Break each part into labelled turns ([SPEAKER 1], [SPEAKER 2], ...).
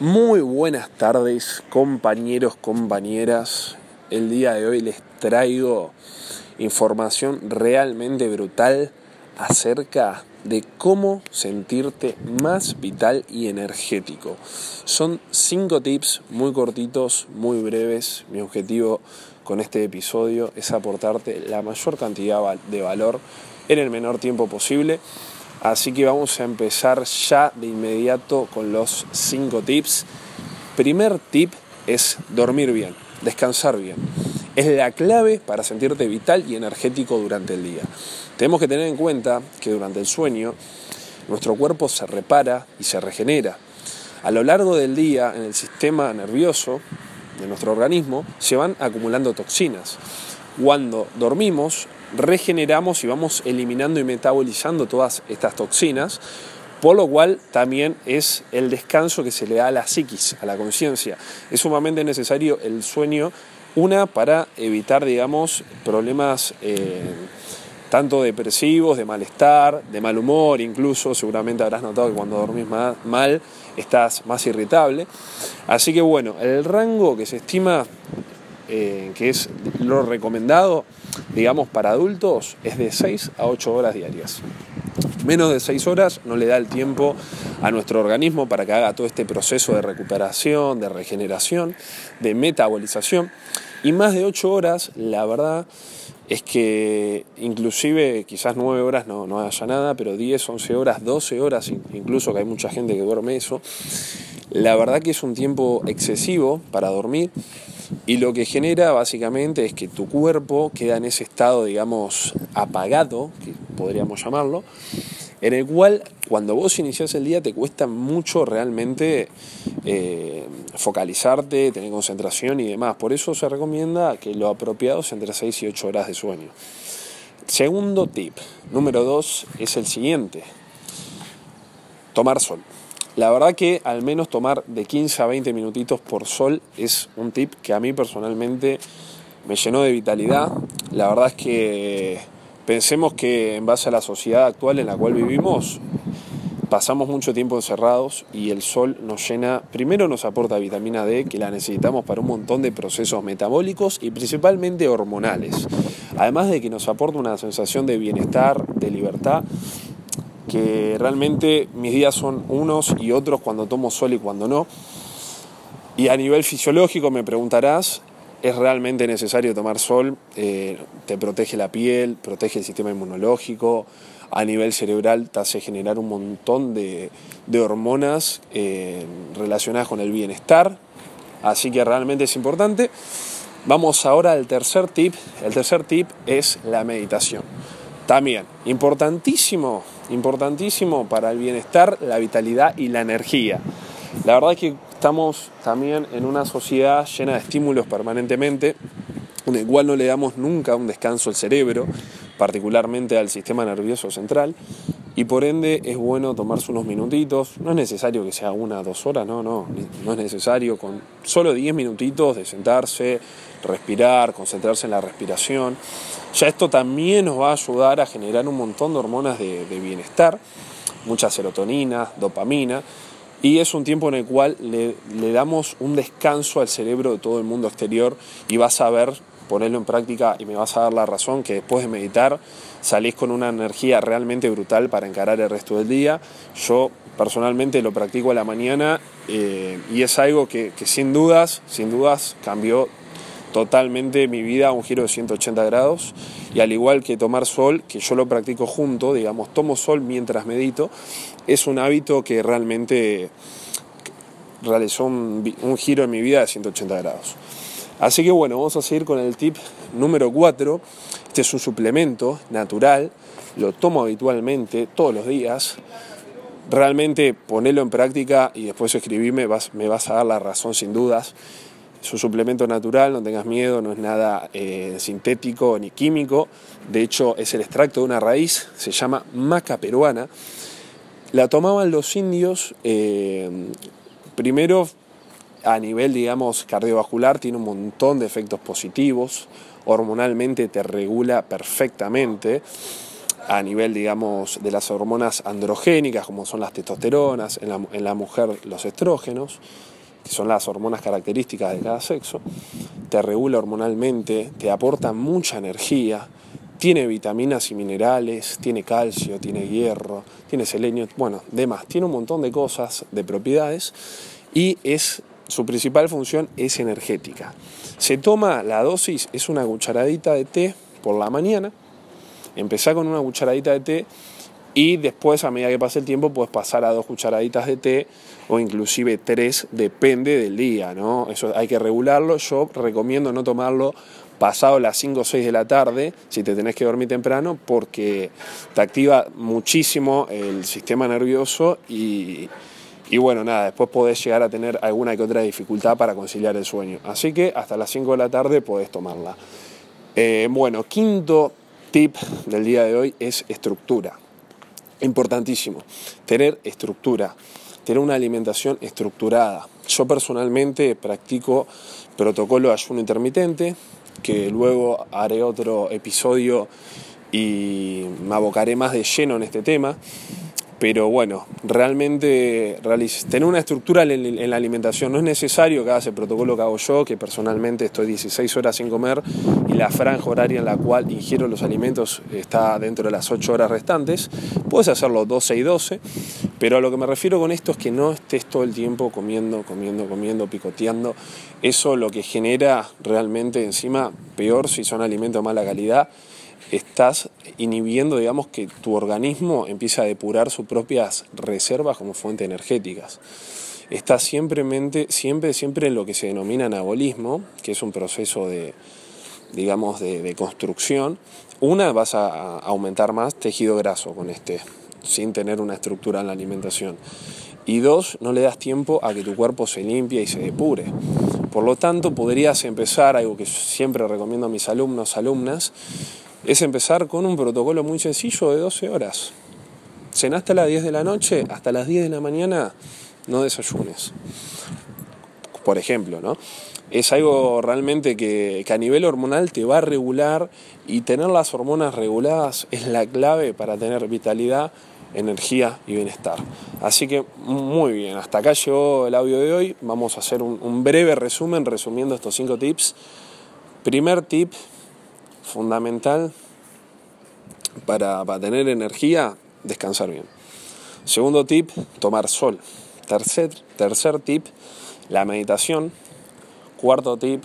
[SPEAKER 1] Muy buenas tardes, compañeros, compañeras. El día de hoy les traigo información realmente brutal acerca de cómo sentirte más vital y energético. Son cinco tips muy cortitos, muy breves. Mi objetivo con este episodio es aportarte la mayor cantidad de valor en el menor tiempo posible Así que vamos a empezar ya de inmediato con los cinco tips. Primer tip es dormir bien, descansar bien. Es la clave para sentirte vital y energético durante el día. Tenemos que tener en cuenta que durante el sueño nuestro cuerpo se repara y se regenera. A lo largo del día en el sistema nervioso de nuestro organismo se van acumulando toxinas. Cuando dormimos regeneramos y vamos eliminando y metabolizando todas estas toxinas, por lo cual también es el descanso que se le da a la psiquis, a la conciencia. Es sumamente necesario el sueño, una, para evitar, digamos, problemas eh, tanto depresivos, de malestar, de mal humor, incluso seguramente habrás notado que cuando dormís mal estás más irritable. Así que bueno, el rango que se estima eh, que es lo recomendado, digamos, para adultos, es de 6 a 8 horas diarias. Menos de 6 horas no le da el tiempo a nuestro organismo para que haga todo este proceso de recuperación, de regeneración, de metabolización. Y más de 8 horas, la verdad es que inclusive quizás 9 horas no, no haya nada, pero 10, 11 horas, 12 horas, incluso que hay mucha gente que duerme eso, la verdad que es un tiempo excesivo para dormir y lo que genera básicamente es que tu cuerpo queda en ese estado, digamos, apagado, que podríamos llamarlo, en el cual cuando vos iniciás el día te cuesta mucho realmente eh, focalizarte, tener concentración y demás. Por eso se recomienda que lo apropiado sea entre 6 y 8 horas de sueño. Segundo tip, número 2, es el siguiente. Tomar sol. La verdad que al menos tomar de 15 a 20 minutitos por sol es un tip que a mí personalmente me llenó de vitalidad. La verdad es que pensemos que en base a la sociedad actual en la cual vivimos, pasamos mucho tiempo encerrados y el sol nos llena, primero nos aporta vitamina D que la necesitamos para un montón de procesos metabólicos y principalmente hormonales. Además de que nos aporta una sensación de bienestar, de libertad que realmente mis días son unos y otros cuando tomo sol y cuando no. Y a nivel fisiológico me preguntarás, ¿es realmente necesario tomar sol? Eh, te protege la piel, protege el sistema inmunológico, a nivel cerebral te hace generar un montón de, hormonas eh, relacionadas con el bienestar, así que realmente es importante. Vamos ahora al tercer tip. El tercer tip es la meditación. También, importantísimo, importantísimo para el bienestar, la vitalidad y la energía. La verdad es que estamos también en una sociedad llena de estímulos permanentemente, en el cual no le damos nunca un descanso al cerebro, particularmente al sistema nervioso central, y por ende es bueno tomarse unos minutitos, no es necesario que sea una o dos horas, no, no, no es necesario, con solo 10 minutitos de sentarse, respirar, concentrarse en la respiración. Ya esto también nos va a ayudar a generar un montón de hormonas de, bienestar, mucha serotonina, dopamina, y es un tiempo en el cual le, le, damos un descanso al cerebro de todo el mundo exterior y vas a ver, ponerlo en práctica y me vas a dar la razón que después de meditar salís con una energía realmente brutal para encarar el resto del día. Yo personalmente lo practico a la mañana eh, y es algo que, que sin dudas, sin dudas cambió totalmente mi vida a un giro de 180 grados y al igual que tomar sol, que yo lo practico junto, digamos, tomo sol mientras medito, es un hábito que realmente realizó un, un giro en mi vida de 180 grados. Así que bueno, vamos a seguir con el tip número 4. Este es un suplemento natural, lo tomo habitualmente todos los días. Realmente ponerlo en práctica y después escribirme me vas a dar la razón sin dudas. Es un suplemento natural, no tengas miedo, no es nada eh, sintético ni químico. De hecho, es el extracto de una raíz, se llama maca peruana. La tomaban los indios, eh, primero a nivel, digamos, cardiovascular, tiene un montón de efectos positivos, hormonalmente te regula perfectamente. a nivel, digamos, de las hormonas androgénicas, como son las testosteronas, en la, en la mujer los estrógenos, que son las hormonas características de cada sexo, te regula hormonalmente, te aporta mucha energía, tiene vitaminas y minerales, tiene calcio, tiene hierro, tiene selenio, bueno, demás, tiene un montón de cosas, de propiedades y es su principal función es energética. Se toma la dosis, es una cucharadita de té por la mañana, empezá con una cucharadita de té y después a medida que pase el tiempo puedes pasar a dos cucharaditas de té o inclusive tres, depende del día, ¿no? Eso hay que regularlo, yo recomiendo no tomarlo pasado las 5 o 6 de la tarde, si te tenés que dormir temprano, porque te activa muchísimo el sistema nervioso y, y bueno, nada, después podés llegar a tener alguna que otra dificultad para conciliar el sueño. Así que hasta las 5 de la tarde podés tomarla. Eh, bueno, quinto tip del día de hoy es estructura. Importantísimo, tener estructura, tener una alimentación estructurada. Yo personalmente practico protocolo de ayuno intermitente, que luego haré otro episodio y me abocaré más de lleno en este tema. Pero bueno, realmente tener una estructura en la alimentación no es necesario que el protocolo que hago yo, que personalmente estoy 16 horas sin comer y la franja horaria en la cual ingiero los alimentos está dentro de las 8 horas restantes. Puedes hacerlo 12 y 12, pero a lo que me refiero con esto es que no estés todo el tiempo comiendo, comiendo, comiendo, picoteando. Eso lo que genera realmente encima, peor si son alimentos de mala calidad, estás inhibiendo, digamos, que tu organismo empieza a depurar sus propias reservas como fuentes energéticas. Estás siempre, siempre, siempre en lo que se denomina anabolismo, que es un proceso de, digamos, de construcción. Una, vas a aumentar más tejido graso con este, sin tener una estructura en la alimentación. Y dos, no le das tiempo a que tu cuerpo se limpie y se depure. Por lo tanto, podrías empezar, algo que siempre recomiendo a mis alumnos, alumnas, es empezar con un protocolo muy sencillo de 12 horas. Cenaste a las 10 de la noche, hasta las 10 de la mañana no desayunes. Por ejemplo, ¿no? Es algo realmente que, a nivel hormonal te va a regular y tener las hormonas reguladas es la clave para tener vitalidad, energía y bienestar. Así que muy bien, hasta acá llegó el audio de hoy. Vamos a hacer un, un breve resumen resumiendo estos cinco tips. Primer tip, fundamental para, tener energía, descansar bien. Segundo tip, tomar sol. Tercer, tercer tip, la meditación. Cuarto tip,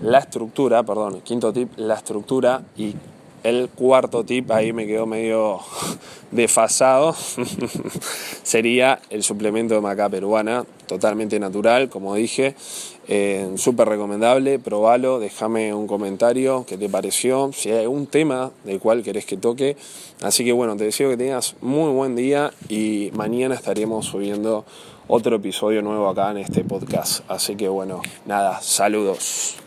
[SPEAKER 1] la estructura, perdón, quinto tip, la estructura. Y el cuarto tip, ahí me quedó medio desfasado, sería el suplemento de maca peruana, totalmente natural, como dije, eh, súper recomendable, probalo, déjame un comentario qué te pareció, si hay algún tema del cual querés que toque. Así que bueno, te deseo que tengas muy buen día y mañana estaremos subiendo otro episodio nuevo acá en este podcast. Así que bueno, nada, saludos.